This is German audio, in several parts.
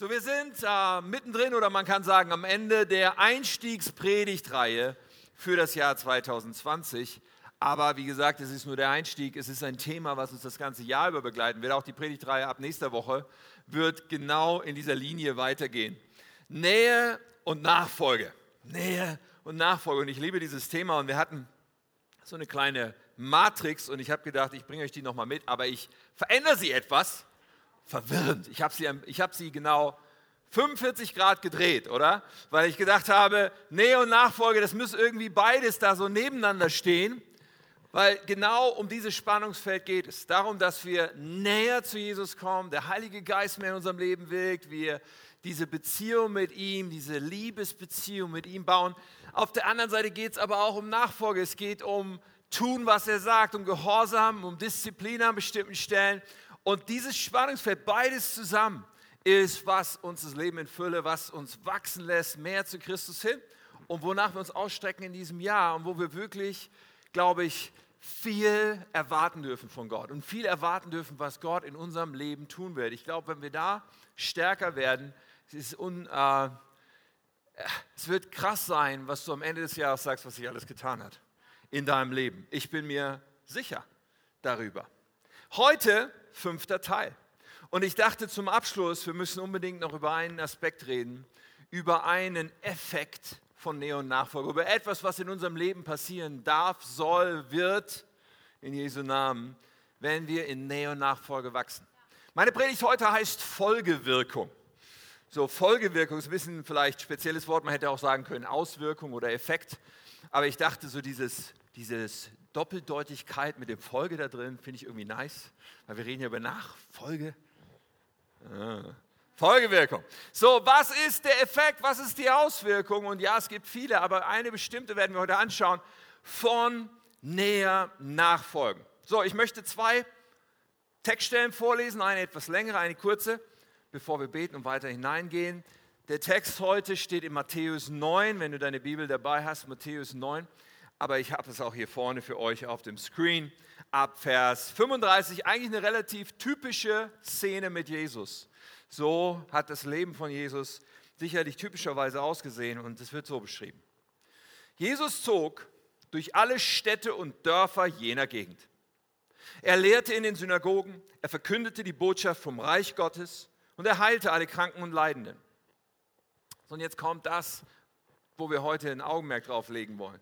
So, wir sind äh, mittendrin oder man kann sagen am Ende der Einstiegspredigtreihe für das Jahr 2020. Aber wie gesagt, es ist nur der Einstieg. Es ist ein Thema, was uns das ganze Jahr über begleiten wird. Auch die Predigtreihe ab nächster Woche wird genau in dieser Linie weitergehen. Nähe und Nachfolge. Nähe und Nachfolge. Und ich liebe dieses Thema. Und wir hatten so eine kleine Matrix und ich habe gedacht, ich bringe euch die nochmal mit, aber ich verändere sie etwas verwirrend. Ich habe sie, hab sie genau 45 Grad gedreht, oder? Weil ich gedacht habe, Nähe und Nachfolge, das muss irgendwie beides da so nebeneinander stehen. Weil genau um dieses Spannungsfeld geht es. Darum, dass wir näher zu Jesus kommen, der Heilige Geist mehr in unserem Leben wirkt, wir diese Beziehung mit ihm, diese Liebesbeziehung mit ihm bauen. Auf der anderen Seite geht es aber auch um Nachfolge. Es geht um tun, was er sagt, um Gehorsam, um Disziplin an bestimmten Stellen. Und dieses Spannungsfeld, beides zusammen, ist, was uns das Leben in Fülle, was uns wachsen lässt, mehr zu Christus hin und wonach wir uns ausstrecken in diesem Jahr und wo wir wirklich, glaube ich, viel erwarten dürfen von Gott und viel erwarten dürfen, was Gott in unserem Leben tun wird. Ich glaube, wenn wir da stärker werden, es, un, äh, es wird krass sein, was du am Ende des Jahres sagst, was sich alles getan hat in deinem Leben. Ich bin mir sicher darüber. Heute fünfter Teil. Und ich dachte zum Abschluss, wir müssen unbedingt noch über einen Aspekt reden, über einen Effekt von Nähe Nachfolge, über etwas, was in unserem Leben passieren darf, soll, wird, in Jesu Namen, wenn wir in Nähe Nachfolge wachsen. Meine Predigt heute heißt Folgewirkung. So, Folgewirkung ist ein bisschen vielleicht spezielles Wort, man hätte auch sagen können Auswirkung oder Effekt. Aber ich dachte, so dieses, dieses Doppeldeutigkeit mit dem Folge da drin finde ich irgendwie nice, weil wir reden ja über Nachfolge. Ah. Folgewirkung. So, was ist der Effekt? Was ist die Auswirkung? Und ja, es gibt viele, aber eine bestimmte werden wir heute anschauen. Von näher nachfolgen. So, ich möchte zwei Textstellen vorlesen, eine etwas längere, eine kurze, bevor wir beten und weiter hineingehen. Der Text heute steht in Matthäus 9, wenn du deine Bibel dabei hast, Matthäus 9 aber ich habe es auch hier vorne für euch auf dem Screen. Ab Vers 35, eigentlich eine relativ typische Szene mit Jesus. So hat das Leben von Jesus sicherlich typischerweise ausgesehen und es wird so beschrieben. Jesus zog durch alle Städte und Dörfer jener Gegend. Er lehrte in den Synagogen, er verkündete die Botschaft vom Reich Gottes und er heilte alle Kranken und Leidenden. Und jetzt kommt das, wo wir heute ein Augenmerk drauf legen wollen.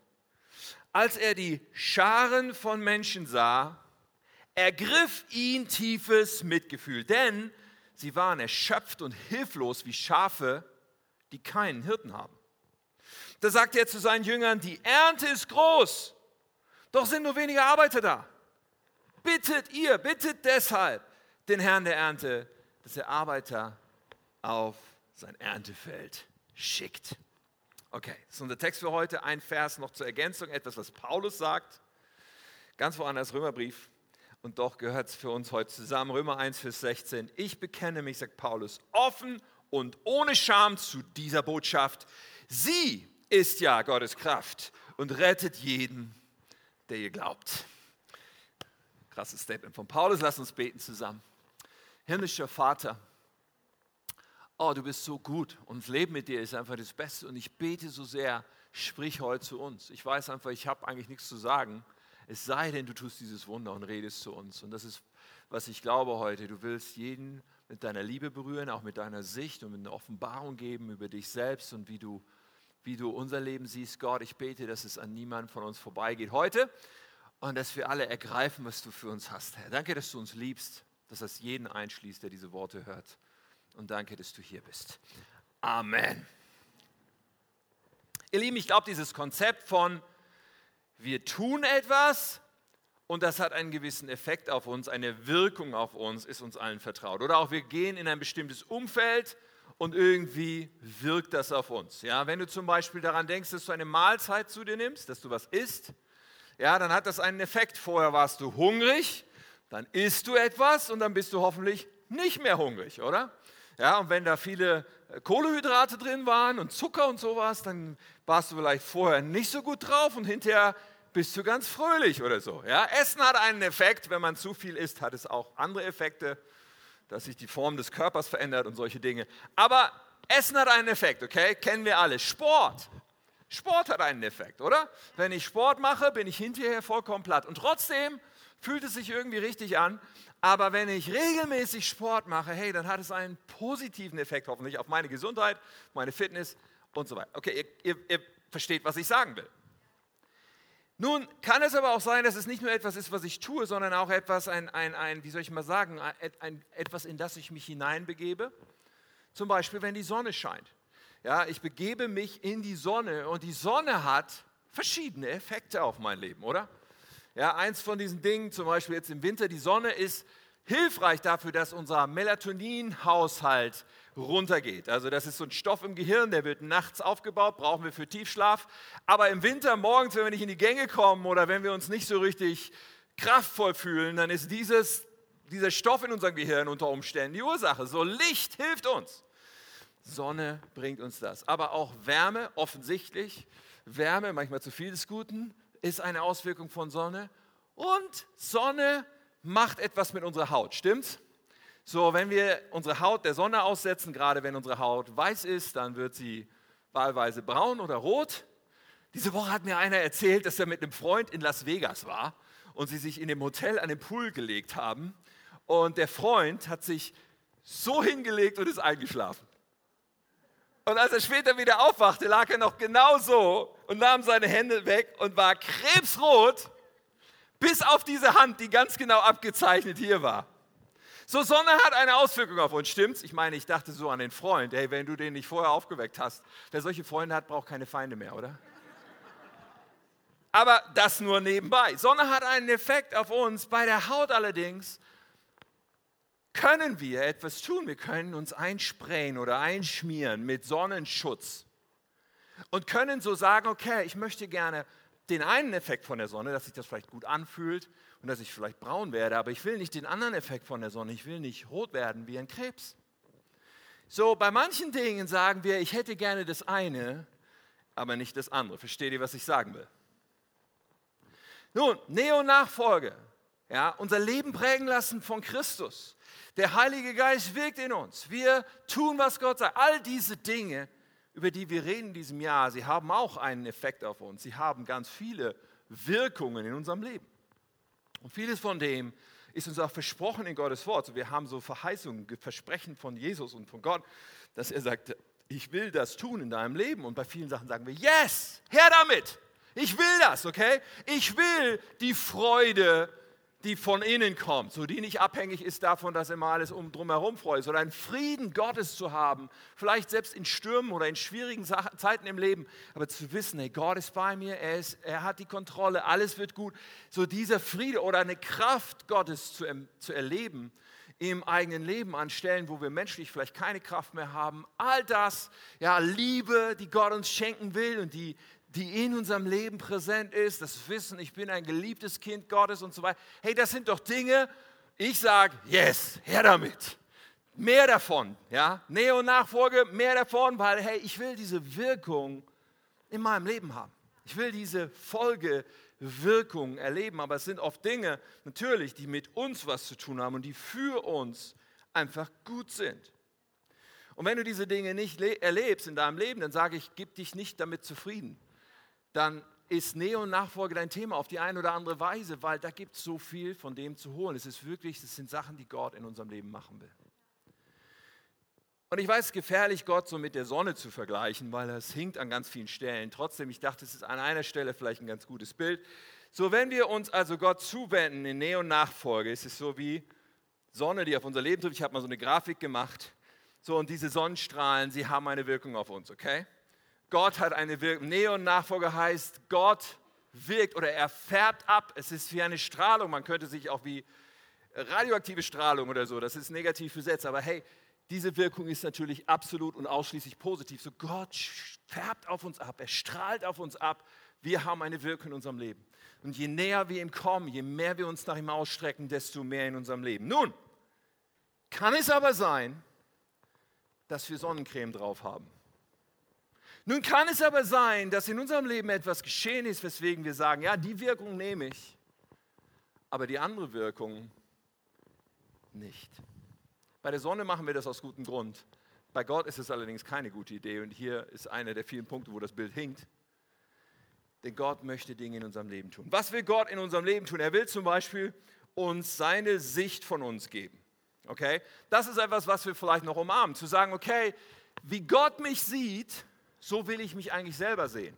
Als er die Scharen von Menschen sah, ergriff ihn tiefes Mitgefühl, denn sie waren erschöpft und hilflos wie Schafe, die keinen Hirten haben. Da sagte er zu seinen Jüngern, die Ernte ist groß, doch sind nur wenige Arbeiter da. Bittet ihr, bittet deshalb den Herrn der Ernte, dass er Arbeiter auf sein Erntefeld schickt. Okay, das ist unser Text für heute. Ein Vers noch zur Ergänzung, etwas, was Paulus sagt. Ganz woanders Römerbrief. Und doch gehört es für uns heute zusammen. Römer 1, Vers 16. Ich bekenne mich, sagt Paulus, offen und ohne Scham zu dieser Botschaft. Sie ist ja Gottes Kraft und rettet jeden, der ihr glaubt. Krasses Statement von Paulus. Lass uns beten zusammen. Himmlischer Vater, oh, du bist so gut und das Leben mit dir ist einfach das Beste und ich bete so sehr, sprich heute zu uns. Ich weiß einfach, ich habe eigentlich nichts zu sagen, es sei denn, du tust dieses Wunder und redest zu uns. Und das ist, was ich glaube heute. Du willst jeden mit deiner Liebe berühren, auch mit deiner Sicht und mit einer Offenbarung geben über dich selbst und wie du, wie du unser Leben siehst. Gott, ich bete, dass es an niemand von uns vorbeigeht heute und dass wir alle ergreifen, was du für uns hast, Herr. Danke, dass du uns liebst, dass das jeden einschließt, der diese Worte hört und danke, dass du hier bist. Amen. Ihr Lieben, ich glaube, dieses Konzept von wir tun etwas und das hat einen gewissen Effekt auf uns, eine Wirkung auf uns, ist uns allen vertraut. Oder auch wir gehen in ein bestimmtes Umfeld und irgendwie wirkt das auf uns. Ja, wenn du zum Beispiel daran denkst, dass du eine Mahlzeit zu dir nimmst, dass du was isst, ja, dann hat das einen Effekt. Vorher warst du hungrig, dann isst du etwas und dann bist du hoffentlich nicht mehr hungrig, oder? Ja, und wenn da viele äh, Kohlehydrate drin waren und Zucker und sowas, dann warst du vielleicht vorher nicht so gut drauf und hinterher bist du ganz fröhlich oder so. Ja, Essen hat einen Effekt, wenn man zu viel isst, hat es auch andere Effekte. dass sich die Form des Körpers verändert und solche Dinge. Aber Essen hat einen Effekt, okay? Kennen wir alle. Sport. Sport hat einen Effekt, oder? Wenn ich Sport mache, bin ich hinterher vollkommen platt. Und trotzdem fühlt es sich irgendwie richtig an. Aber wenn ich regelmäßig Sport mache, hey, dann hat es einen positiven Effekt hoffentlich auf meine Gesundheit, meine Fitness und so weiter. Okay, ihr, ihr, ihr versteht, was ich sagen will. Nun kann es aber auch sein, dass es nicht nur etwas ist, was ich tue, sondern auch etwas, ein, ein, ein wie soll ich mal sagen, ein, etwas, in das ich mich hineinbegebe. Zum Beispiel, wenn die Sonne scheint. Ja, ich begebe mich in die Sonne und die Sonne hat verschiedene Effekte auf mein Leben, oder? Ja, eins von diesen Dingen, zum Beispiel jetzt im Winter, die Sonne ist hilfreich dafür, dass unser Melatoninhaushalt runtergeht. Also das ist so ein Stoff im Gehirn, der wird nachts aufgebaut, brauchen wir für Tiefschlaf. Aber im Winter morgens, wenn wir nicht in die Gänge kommen oder wenn wir uns nicht so richtig kraftvoll fühlen, dann ist dieses, dieser Stoff in unserem Gehirn unter Umständen die Ursache. So Licht hilft uns. Sonne bringt uns das. Aber auch Wärme, offensichtlich. Wärme, manchmal zu viel des Guten, ist eine Auswirkung von Sonne. Und Sonne macht etwas mit unserer Haut, stimmt's? So, wenn wir unsere Haut der Sonne aussetzen, gerade wenn unsere Haut weiß ist, dann wird sie wahlweise braun oder rot. Diese Woche hat mir einer erzählt, dass er mit einem Freund in Las Vegas war und sie sich in dem Hotel an den Pool gelegt haben. Und der Freund hat sich so hingelegt und ist eingeschlafen. Und als er später wieder aufwachte, lag er noch genau so und nahm seine Hände weg und war krebsrot, bis auf diese Hand, die ganz genau abgezeichnet hier war. So, Sonne hat eine Auswirkung auf uns, stimmt's? Ich meine, ich dachte so an den Freund, hey, wenn du den nicht vorher aufgeweckt hast, wer solche Freunde hat, braucht keine Feinde mehr, oder? Aber das nur nebenbei. Sonne hat einen Effekt auf uns. Bei der Haut allerdings können wir etwas tun. Wir können uns einsprayen oder einschmieren mit Sonnenschutz und können so sagen, okay, ich möchte gerne den einen Effekt von der Sonne, dass sich das vielleicht gut anfühlt und dass ich vielleicht braun werde, aber ich will nicht den anderen Effekt von der Sonne. Ich will nicht rot werden wie ein Krebs. So, bei manchen Dingen sagen wir, ich hätte gerne das eine, aber nicht das andere. Versteht ihr, was ich sagen will? Nun, Neo-Nachfolge. Ja, unser Leben prägen lassen von Christus. Der Heilige Geist wirkt in uns. Wir tun, was Gott sagt. All diese Dinge, über die wir reden in diesem Jahr, sie haben auch einen Effekt auf uns. Sie haben ganz viele Wirkungen in unserem Leben. Und vieles von dem ist uns auch versprochen in Gottes Wort. Wir haben so Verheißungen, Versprechen von Jesus und von Gott, dass er sagt, ich will das tun in deinem Leben. Und bei vielen Sachen sagen wir, yes, her damit. Ich will das, okay? Ich will die Freude die von innen kommt, so die nicht abhängig ist davon, dass immer alles um drumherum freut, sondern einen Frieden Gottes zu haben, vielleicht selbst in Stürmen oder in schwierigen Zeiten im Leben, aber zu wissen, hey, Gott ist bei mir, er, ist, er hat die Kontrolle, alles wird gut. So dieser Friede oder eine Kraft Gottes zu, zu erleben im eigenen Leben an Stellen, wo wir menschlich vielleicht keine Kraft mehr haben. All das, ja, Liebe, die Gott uns schenken will und die die in unserem Leben präsent ist, das Wissen, ich bin ein geliebtes Kind Gottes und so weiter. Hey, das sind doch Dinge, ich sage, yes, her damit. Mehr davon, ja. Neo-Nachfolge, mehr davon, weil, hey, ich will diese Wirkung in meinem Leben haben. Ich will diese Folgewirkung erleben, aber es sind oft Dinge, natürlich, die mit uns was zu tun haben und die für uns einfach gut sind. Und wenn du diese Dinge nicht erlebst in deinem Leben, dann sage ich, gib dich nicht damit zufrieden dann ist Nähe und Nachfolge dein Thema auf die eine oder andere Weise, weil da gibt es so viel von dem zu holen. Es ist wirklich, es sind Sachen, die Gott in unserem Leben machen will. Und ich weiß, es ist gefährlich, Gott so mit der Sonne zu vergleichen, weil es hinkt an ganz vielen Stellen. Trotzdem, ich dachte, es ist an einer Stelle vielleicht ein ganz gutes Bild. So, wenn wir uns also Gott zuwenden in Nähe und Nachfolge, ist es so wie Sonne, die auf unser Leben trifft. Ich habe mal so eine Grafik gemacht. So, und diese Sonnenstrahlen, sie haben eine Wirkung auf uns, okay? Gott hat eine Wirkung. Neon-Nachfolger heißt, Gott wirkt oder er färbt ab. Es ist wie eine Strahlung. Man könnte sich auch wie radioaktive Strahlung oder so, das ist negativ besetzt. Aber hey, diese Wirkung ist natürlich absolut und ausschließlich positiv. So Gott färbt auf uns ab, er strahlt auf uns ab. Wir haben eine Wirkung in unserem Leben. Und je näher wir ihm kommen, je mehr wir uns nach ihm ausstrecken, desto mehr in unserem Leben. Nun, kann es aber sein, dass wir Sonnencreme drauf haben. Nun kann es aber sein, dass in unserem Leben etwas geschehen ist, weswegen wir sagen, ja, die Wirkung nehme ich, aber die andere Wirkung nicht. Bei der Sonne machen wir das aus gutem Grund. Bei Gott ist es allerdings keine gute Idee und hier ist einer der vielen Punkte, wo das Bild hinkt. Denn Gott möchte Dinge in unserem Leben tun. Was will Gott in unserem Leben tun? Er will zum Beispiel uns seine Sicht von uns geben. Okay? Das ist etwas, was wir vielleicht noch umarmen. Zu sagen, okay, wie Gott mich sieht, so will ich mich eigentlich selber sehen.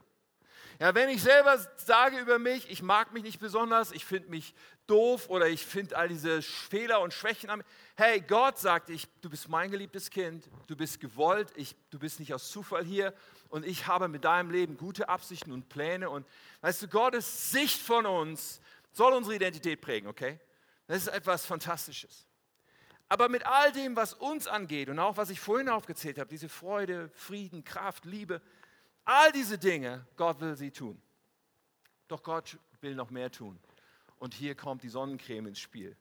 Ja, wenn ich selber sage über mich, ich mag mich nicht besonders, ich finde mich doof oder ich finde all diese Fehler und Schwächen an Hey, Gott sagt, ich, du bist mein geliebtes Kind, du bist gewollt, ich, du bist nicht aus Zufall hier und ich habe mit deinem Leben gute Absichten und Pläne und weißt du, Gottes Sicht von uns soll unsere Identität prägen, okay? Das ist etwas Fantastisches. Aber mit all dem, was uns angeht und auch was ich vorhin aufgezählt habe, diese Freude, Frieden, Kraft, Liebe, all diese Dinge, Gott will sie tun. Doch Gott will noch mehr tun. Und hier kommt die Sonnencreme ins Spiel.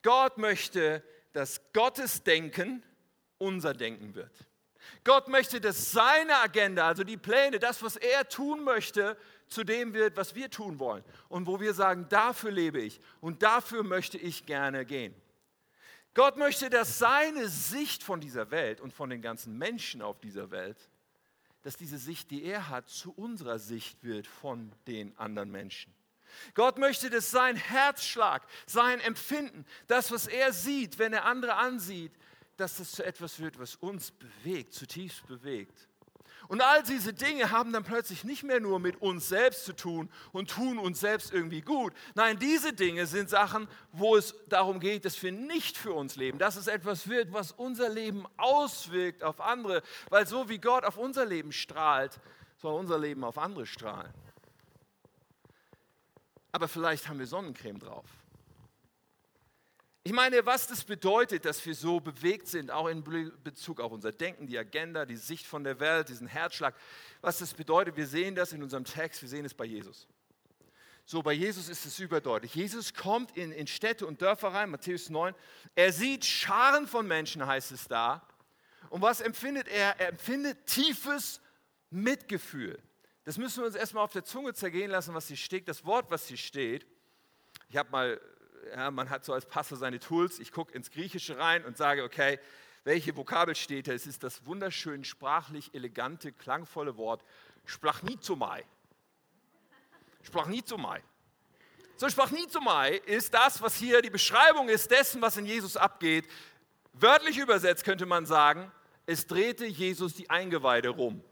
Gott möchte, dass Gottes Denken unser Denken wird. Gott möchte, dass seine Agenda, also die Pläne, das, was er tun möchte, zu dem wird, was wir tun wollen. Und wo wir sagen, dafür lebe ich und dafür möchte ich gerne gehen. Gott möchte, dass seine Sicht von dieser Welt und von den ganzen Menschen auf dieser Welt, dass diese Sicht, die er hat, zu unserer Sicht wird von den anderen Menschen. Gott möchte, dass sein Herzschlag, sein Empfinden, das, was er sieht, wenn er andere ansieht, dass das zu etwas wird, was uns bewegt, zutiefst bewegt. Und all diese Dinge haben dann plötzlich nicht mehr nur mit uns selbst zu tun und tun uns selbst irgendwie gut. Nein, diese Dinge sind Sachen, wo es darum geht, dass wir nicht für uns leben, dass es etwas wird, was unser Leben auswirkt auf andere, weil so wie Gott auf unser Leben strahlt, soll unser Leben auf andere strahlen. Aber vielleicht haben wir Sonnencreme drauf. Ich meine, was das bedeutet, dass wir so bewegt sind, auch in Bezug auf unser Denken, die Agenda, die Sicht von der Welt, diesen Herzschlag, was das bedeutet, wir sehen das in unserem Text, wir sehen es bei Jesus. So, bei Jesus ist es überdeutlich. Jesus kommt in, in Städte und Dörfer rein, Matthäus 9. Er sieht Scharen von Menschen, heißt es da. Und was empfindet er? Er empfindet tiefes Mitgefühl. Das müssen wir uns erstmal auf der Zunge zergehen lassen, was hier steht. Das Wort, was hier steht. Ich habe mal ja, man hat so als Pastor seine Tools. Ich gucke ins Griechische rein und sage, okay, welche Vokabel steht da? Es ist das wunderschön sprachlich elegante, klangvolle Wort Splachnizomai. Splachnizomai. So, Splachnizomai ist das, was hier die Beschreibung ist dessen, was in Jesus abgeht. Wörtlich übersetzt könnte man sagen, es drehte Jesus die Eingeweide rum.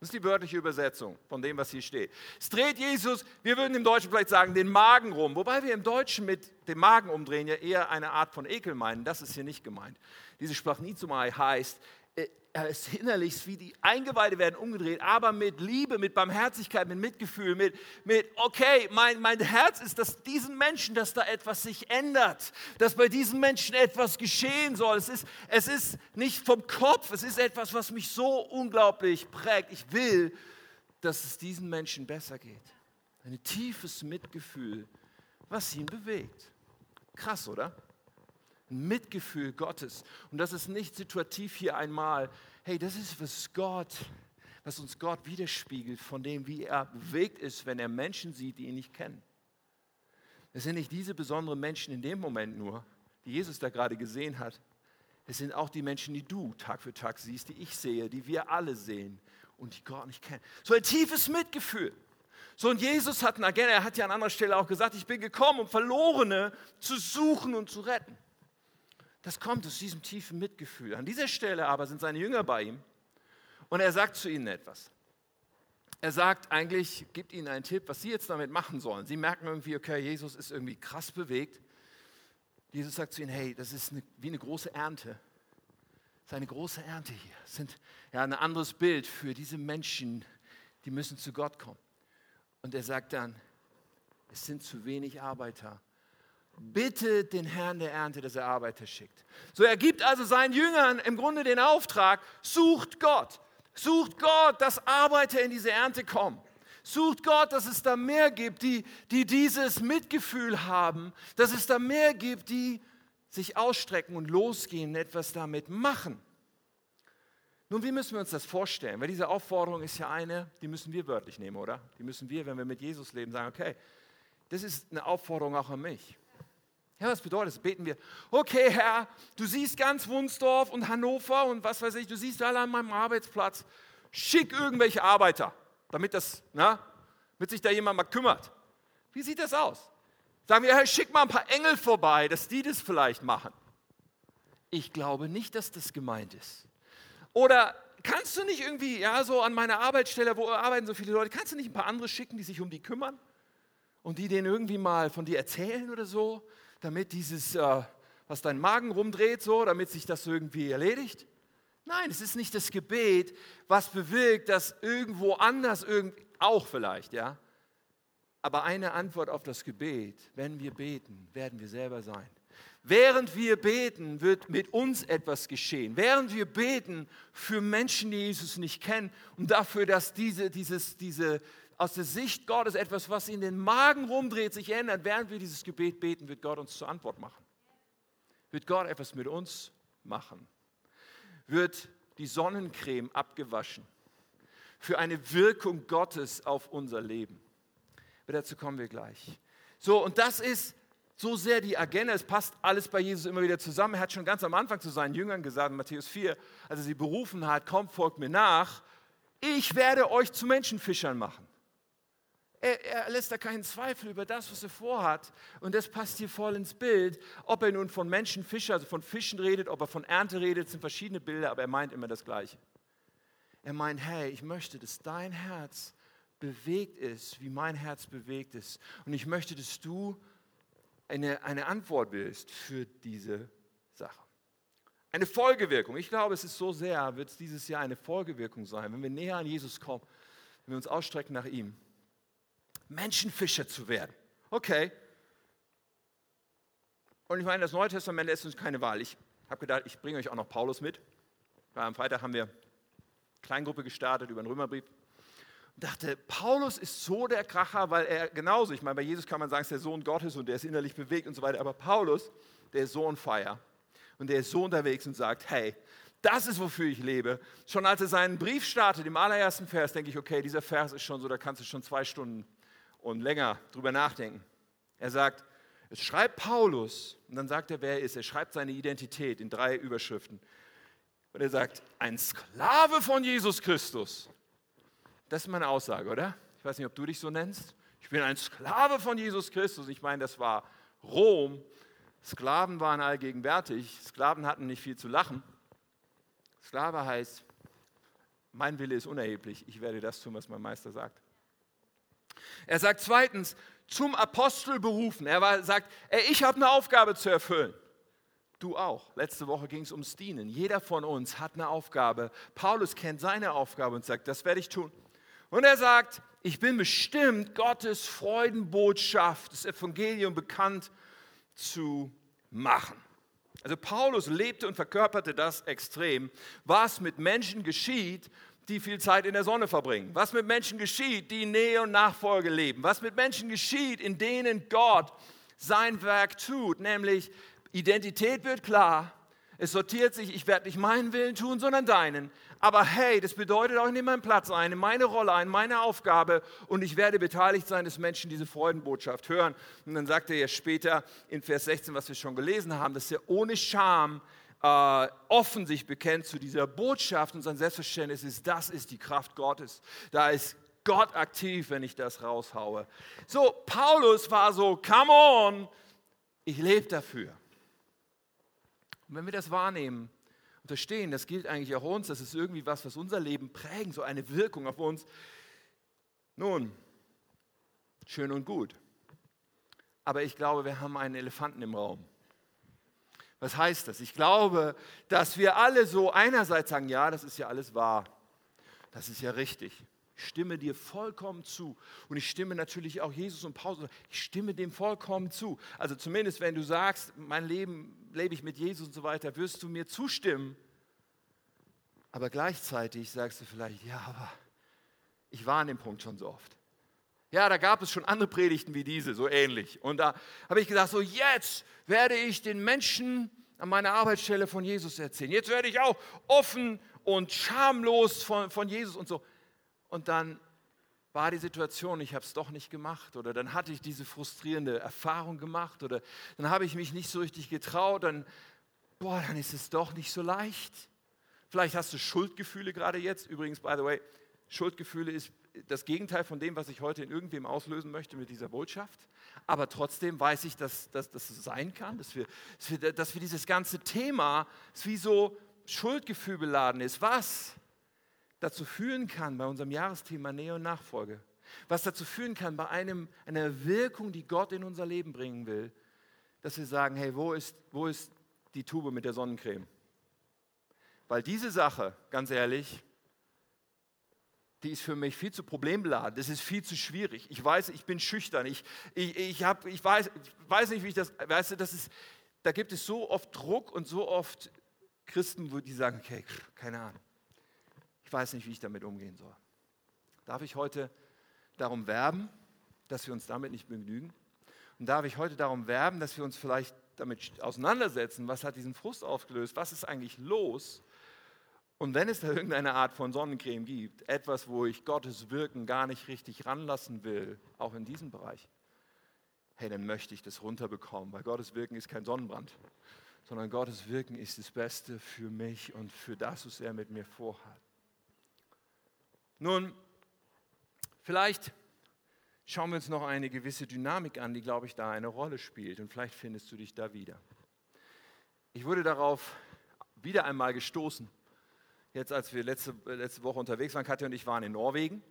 Das ist die wörtliche Übersetzung von dem, was hier steht. Es dreht Jesus, wir würden im Deutschen vielleicht sagen, den Magen rum, wobei wir im Deutschen mit dem Magen umdrehen ja eher eine Art von Ekel meinen. Das ist hier nicht gemeint. Diese Sprachnizomai heißt, es ist innerlich, wie die Eingeweide werden umgedreht, aber mit Liebe, mit Barmherzigkeit, mit Mitgefühl, mit, mit okay, mein, mein Herz ist, dass diesen Menschen, dass da etwas sich ändert, dass bei diesen Menschen etwas geschehen soll. Es ist, es ist nicht vom Kopf, es ist etwas, was mich so unglaublich prägt. Ich will, dass es diesen Menschen besser geht. Ein tiefes Mitgefühl, was ihn bewegt. Krass, oder? Mitgefühl Gottes. Und das ist nicht situativ hier einmal. Hey, das ist, was Gott, was uns Gott widerspiegelt, von dem, wie er bewegt ist, wenn er Menschen sieht, die ihn nicht kennen. Es sind nicht diese besonderen Menschen in dem Moment nur, die Jesus da gerade gesehen hat. Es sind auch die Menschen, die du Tag für Tag siehst, die ich sehe, die wir alle sehen und die Gott nicht kennen. So ein tiefes Mitgefühl. So, und Jesus hat, er hat ja an anderer Stelle auch gesagt, ich bin gekommen, um Verlorene zu suchen und zu retten. Das kommt aus diesem tiefen Mitgefühl. An dieser Stelle aber sind seine Jünger bei ihm und er sagt zu ihnen etwas. Er sagt eigentlich, gibt ihnen einen Tipp, was sie jetzt damit machen sollen. Sie merken irgendwie, okay, Jesus ist irgendwie krass bewegt. Jesus sagt zu ihnen, hey, das ist eine, wie eine große Ernte. Das ist eine große Ernte hier. Das sind ja ein anderes Bild für diese Menschen, die müssen zu Gott kommen. Und er sagt dann, es sind zu wenig Arbeiter bitte den Herrn der Ernte, dass er Arbeiter schickt. So er gibt also seinen Jüngern im Grunde den Auftrag, sucht Gott. Sucht Gott, dass Arbeiter in diese Ernte kommen. Sucht Gott, dass es da mehr gibt, die, die dieses Mitgefühl haben, dass es da mehr gibt, die sich ausstrecken und losgehen, etwas damit machen. Nun, wie müssen wir uns das vorstellen? Weil diese Aufforderung ist ja eine, die müssen wir wörtlich nehmen, oder? Die müssen wir, wenn wir mit Jesus leben, sagen, okay, das ist eine Aufforderung auch an mich. Ja, was bedeutet das? Beten wir, okay Herr, du siehst ganz Wunsdorf und Hannover und was weiß ich, du siehst alle an meinem Arbeitsplatz. Schick irgendwelche Arbeiter, damit, das, na, damit sich da jemand mal kümmert. Wie sieht das aus? Sagen wir, Herr, schick mal ein paar Engel vorbei, dass die das vielleicht machen. Ich glaube nicht, dass das gemeint ist. Oder kannst du nicht irgendwie, ja, so an meiner Arbeitsstelle, wo arbeiten so viele Leute, kannst du nicht ein paar andere schicken, die sich um die kümmern? Und die denen irgendwie mal von dir erzählen oder so, damit dieses, äh, was dein Magen rumdreht, so, damit sich das irgendwie erledigt? Nein, es ist nicht das Gebet, was bewirkt, dass irgendwo anders, irgend, auch vielleicht, ja. Aber eine Antwort auf das Gebet, wenn wir beten, werden wir selber sein. Während wir beten, wird mit uns etwas geschehen. Während wir beten für Menschen, die Jesus nicht kennen und dafür, dass diese, dieses, diese, aus der Sicht Gottes etwas, was in den Magen rumdreht, sich ändert, während wir dieses Gebet beten, wird Gott uns zur Antwort machen. Wird Gott etwas mit uns machen. Wird die Sonnencreme abgewaschen. Für eine Wirkung Gottes auf unser Leben. Aber dazu kommen wir gleich. So, und das ist so sehr die Agenda, es passt alles bei Jesus immer wieder zusammen. Er hat schon ganz am Anfang zu seinen Jüngern gesagt, in Matthäus 4, als er sie berufen hat, kommt, folgt mir nach, ich werde euch zu Menschenfischern machen. Er, er, lässt da keinen Zweifel über das, was er vorhat. Und das passt hier voll ins Bild. Ob er nun von Menschenfischer, also von Fischen redet, ob er von Ernte redet, sind verschiedene Bilder, aber er meint immer das Gleiche. Er meint, hey, ich möchte, dass dein Herz bewegt ist, wie mein Herz bewegt ist. Und ich möchte, dass du eine, eine Antwort willst für diese Sache. Eine Folgewirkung. Ich glaube, es ist so sehr, wird es dieses Jahr eine Folgewirkung sein, wenn wir näher an Jesus kommen, wenn wir uns ausstrecken nach ihm. Menschenfischer zu werden. Okay. Und ich meine, das Neue Testament lässt uns keine Wahl. Ich habe gedacht, ich bringe euch auch noch Paulus mit. Weil am Freitag haben wir eine Kleingruppe gestartet über den Römerbrief dachte, Paulus ist so der Kracher, weil er genauso, ich meine, bei Jesus kann man sagen, es ist der Sohn Gottes und der ist innerlich bewegt und so weiter, aber Paulus, der ist so on fire und der ist so unterwegs und sagt, hey, das ist, wofür ich lebe. Schon als er seinen Brief startet, im allerersten Vers, denke ich, okay, dieser Vers ist schon so, da kannst du schon zwei Stunden und länger drüber nachdenken. Er sagt, es schreibt Paulus, und dann sagt er, wer er ist. Er schreibt seine Identität in drei Überschriften. Und er sagt, ein Sklave von Jesus Christus das ist meine Aussage, oder? Ich weiß nicht, ob du dich so nennst. Ich bin ein Sklave von Jesus Christus. Ich meine, das war Rom. Sklaven waren allgegenwärtig. Sklaven hatten nicht viel zu lachen. Sklave heißt, mein Wille ist unerheblich. Ich werde das tun, was mein Meister sagt. Er sagt zweitens, zum Apostel berufen. Er sagt, ey, ich habe eine Aufgabe zu erfüllen. Du auch. Letzte Woche ging es ums Dienen. Jeder von uns hat eine Aufgabe. Paulus kennt seine Aufgabe und sagt, das werde ich tun. Und er sagt, ich bin bestimmt, Gottes Freudenbotschaft, das Evangelium bekannt zu machen. Also Paulus lebte und verkörperte das extrem, was mit Menschen geschieht, die viel Zeit in der Sonne verbringen, was mit Menschen geschieht, die Nähe und Nachfolge leben, was mit Menschen geschieht, in denen Gott sein Werk tut, nämlich Identität wird klar, es sortiert sich, ich werde nicht meinen Willen tun, sondern deinen. Aber hey, das bedeutet auch, ich nehme meinen Platz ein, meine Rolle ein, meine Aufgabe. Und ich werde beteiligt sein, dass Menschen diese Freudenbotschaft hören. Und dann sagt er ja später in Vers 16, was wir schon gelesen haben, dass er ohne Scham äh, offen sich bekennt zu dieser Botschaft und sein Selbstverständnis ist, das ist die Kraft Gottes. Da ist Gott aktiv, wenn ich das raushaue. So, Paulus war so, come on, ich lebe dafür. Und wenn wir das wahrnehmen und verstehen, das gilt eigentlich auch uns, das ist irgendwie was, was unser Leben prägen, so eine Wirkung auf uns. Nun, schön und gut. Aber ich glaube, wir haben einen Elefanten im Raum. Was heißt das? Ich glaube, dass wir alle so einerseits sagen, ja, das ist ja alles wahr. Das ist ja richtig stimme dir vollkommen zu. Und ich stimme natürlich auch Jesus und Paulus, ich stimme dem vollkommen zu. Also zumindest, wenn du sagst, mein Leben lebe ich mit Jesus und so weiter, wirst du mir zustimmen. Aber gleichzeitig sagst du vielleicht, ja, aber ich war an dem Punkt schon so oft. Ja, da gab es schon andere Predigten wie diese, so ähnlich. Und da habe ich gesagt, so jetzt werde ich den Menschen an meiner Arbeitsstelle von Jesus erzählen. Jetzt werde ich auch offen und schamlos von, von Jesus und so. Und dann war die Situation, ich habe es doch nicht gemacht oder dann hatte ich diese frustrierende Erfahrung gemacht oder dann habe ich mich nicht so richtig getraut, dann, boah, dann ist es doch nicht so leicht. Vielleicht hast du Schuldgefühle gerade jetzt. Übrigens, by the way, Schuldgefühle ist das Gegenteil von dem, was ich heute in irgendwem auslösen möchte mit dieser Botschaft. Aber trotzdem weiß ich, dass, dass, dass es sein kann, dass wir, dass, wir, dass wir dieses ganze Thema, das wie so Schuldgefühl beladen ist, was dazu führen kann bei unserem Jahresthema Nähe und Nachfolge, was dazu führen kann bei einem, einer Wirkung, die Gott in unser Leben bringen will, dass wir sagen, hey, wo ist, wo ist die Tube mit der Sonnencreme? Weil diese Sache, ganz ehrlich, die ist für mich viel zu problembeladen. Das ist viel zu schwierig. Ich weiß, ich bin schüchtern. Ich, ich, ich, hab, ich, weiß, ich weiß nicht, wie ich das, weißt du, das ist, da gibt es so oft Druck und so oft Christen, die sagen, okay, keine Ahnung. Ich weiß nicht, wie ich damit umgehen soll. Darf ich heute darum werben, dass wir uns damit nicht begnügen? Und darf ich heute darum werben, dass wir uns vielleicht damit auseinandersetzen, was hat diesen Frust aufgelöst, was ist eigentlich los? Und wenn es da irgendeine Art von Sonnencreme gibt, etwas, wo ich Gottes Wirken gar nicht richtig ranlassen will, auch in diesem Bereich, hey, dann möchte ich das runterbekommen, weil Gottes Wirken ist kein Sonnenbrand, sondern Gottes Wirken ist das Beste für mich und für das, was er mit mir vorhat. Nun, vielleicht schauen wir uns noch eine gewisse Dynamik an, die, glaube ich, da eine Rolle spielt und vielleicht findest du dich da wieder. Ich wurde darauf wieder einmal gestoßen jetzt als wir letzte, letzte Woche unterwegs waren, Katja und ich waren in Norwegen.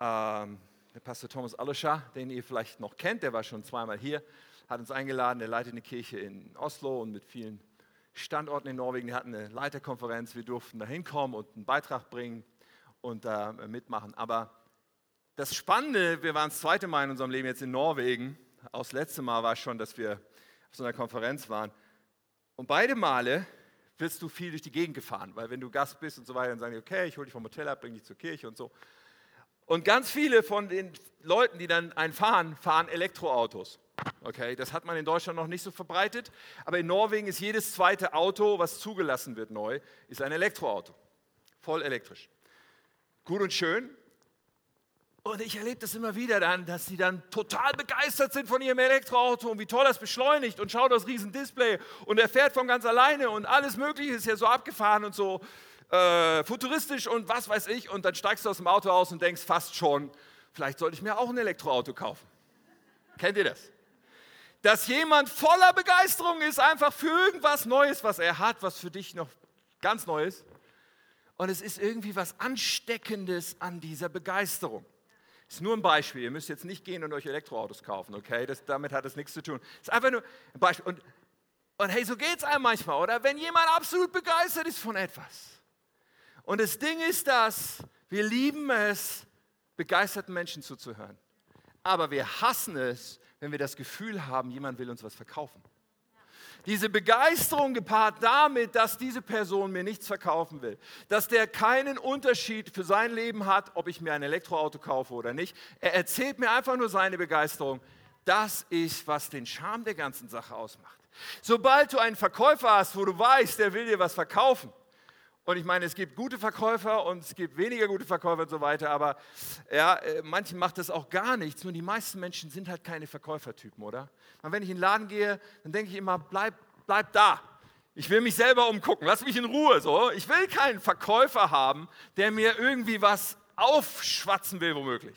Ähm, der Pastor Thomas Allescher, den ihr vielleicht noch kennt, der war schon zweimal hier, hat uns eingeladen, der leitet eine Kirche in Oslo und mit vielen Standorten in Norwegen. Die hatten eine Leiterkonferenz, wir durften da hinkommen und einen Beitrag bringen und da äh, mitmachen. Aber das Spannende, wir waren das zweite Mal in unserem Leben jetzt in Norwegen. Auch das letzte Mal war schon, dass wir auf so einer Konferenz waren. Und beide Male wirst du viel durch die Gegend gefahren, weil wenn du Gast bist und so weiter, dann sagen die, okay, ich hole dich vom Hotel ab, bringe dich zur Kirche und so. Und ganz viele von den Leuten, die dann einen fahren, fahren Elektroautos. Okay, das hat man in Deutschland noch nicht so verbreitet, aber in Norwegen ist jedes zweite Auto, was zugelassen wird neu, ist ein Elektroauto. Voll elektrisch. Gut und schön, und ich erlebe das immer wieder dann, dass sie dann total begeistert sind von ihrem Elektroauto und wie toll das beschleunigt und schau das riesen Display und er fährt von ganz alleine und alles Mögliche ist ja so abgefahren und so äh, futuristisch und was weiß ich. Und dann steigst du aus dem Auto aus und denkst fast schon, vielleicht sollte ich mir auch ein Elektroauto kaufen. Kennt ihr das? Dass jemand voller Begeisterung ist, einfach für irgendwas Neues, was er hat, was für dich noch ganz neu ist. Und es ist irgendwie was Ansteckendes an dieser Begeisterung. Das ist nur ein Beispiel. Ihr müsst jetzt nicht gehen und euch Elektroautos kaufen, okay? Das, damit hat es nichts zu tun. Das ist einfach nur ein Beispiel. Und, und hey, so geht es einem manchmal, oder? Wenn jemand absolut begeistert ist von etwas. Und das Ding ist das, wir lieben es, begeisterten Menschen zuzuhören. Aber wir hassen es, wenn wir das Gefühl haben, jemand will uns was verkaufen. Diese Begeisterung gepaart damit, dass diese Person mir nichts verkaufen will, dass der keinen Unterschied für sein Leben hat, ob ich mir ein Elektroauto kaufe oder nicht. Er erzählt mir einfach nur seine Begeisterung. Das ist, was den Charme der ganzen Sache ausmacht. Sobald du einen Verkäufer hast, wo du weißt, der will dir was verkaufen, und ich meine, es gibt gute Verkäufer und es gibt weniger gute Verkäufer und so weiter, aber ja, äh, manchen macht das auch gar nichts. Nur die meisten Menschen sind halt keine Verkäufertypen, oder? Und wenn ich in den Laden gehe, dann denke ich immer, bleib, bleib da. Ich will mich selber umgucken, lass mich in Ruhe. So. Ich will keinen Verkäufer haben, der mir irgendwie was aufschwatzen will, womöglich.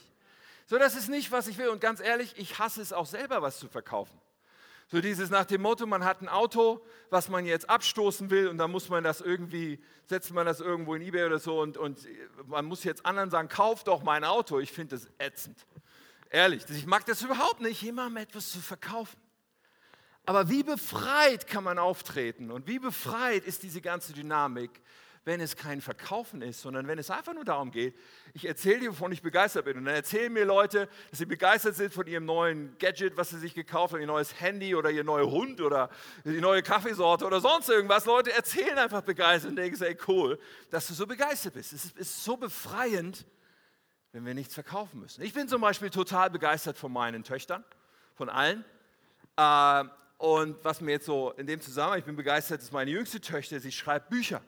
So, das ist nicht, was ich will. Und ganz ehrlich, ich hasse es auch selber, was zu verkaufen. So dieses nach dem Motto, man hat ein Auto, was man jetzt abstoßen will und dann muss man das irgendwie, setzt man das irgendwo in Ebay oder so und, und man muss jetzt anderen sagen, kauf doch mein Auto. Ich finde das ätzend. Ehrlich, ich mag das überhaupt nicht, jemandem etwas zu verkaufen. Aber wie befreit kann man auftreten und wie befreit ist diese ganze Dynamik, wenn es kein Verkaufen ist, sondern wenn es einfach nur darum geht, ich erzähle dir, wovon ich begeistert bin. Und dann erzählen mir Leute, dass sie begeistert sind von ihrem neuen Gadget, was sie sich gekauft haben, ihr neues Handy oder ihr neuer Hund oder die neue Kaffeesorte oder sonst irgendwas. Leute erzählen einfach begeistert und denken, ey cool, dass du so begeistert bist. Es ist, so befreiend, wenn wir nichts verkaufen müssen. Ich bin zum Beispiel total begeistert von meinen Töchtern, von allen. Äh, und was mir jetzt so in dem Zusammenhang, ich bin begeistert, ist meine jüngste Tochter, sie schreibt Bücher.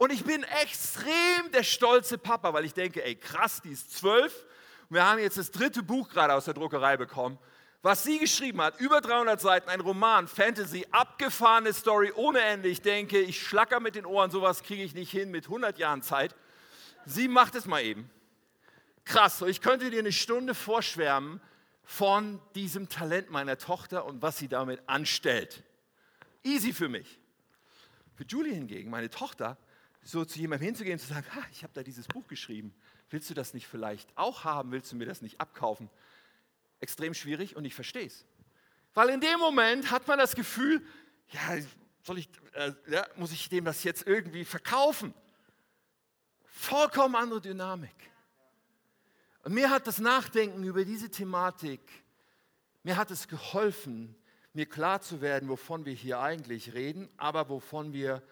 Und ich bin extrem der stolze Papa, weil ich denke, ey krass, die ist zwölf wir haben jetzt das dritte Buch gerade aus der Druckerei bekommen, was sie geschrieben hat. Über 300 Seiten, ein Roman, Fantasy, abgefahrene Story ohne Ende. Ich denke, ich schlacker mit den Ohren, sowas kriege ich nicht hin mit 100 Jahren Zeit. Sie macht es mal eben. Krass, so ich könnte dir eine Stunde vorschwärmen von diesem Talent meiner Tochter und was sie damit anstellt. Easy für mich. Für Julie hingegen, meine Tochter, so zu jemandem hinzugehen und zu sagen, ha, ich habe da dieses Buch geschrieben, willst du das nicht vielleicht auch haben, willst du mir das nicht abkaufen? Extrem schwierig und ich verstehe es. Weil in dem Moment hat man das Gefühl, ja, soll ich, äh, ja, muss ich dem das jetzt irgendwie verkaufen? Vollkommen andere Dynamik. Und mir hat das Nachdenken über diese Thematik, mir hat es geholfen, mir klar zu werden, wovon wir hier eigentlich reden, aber wovon wir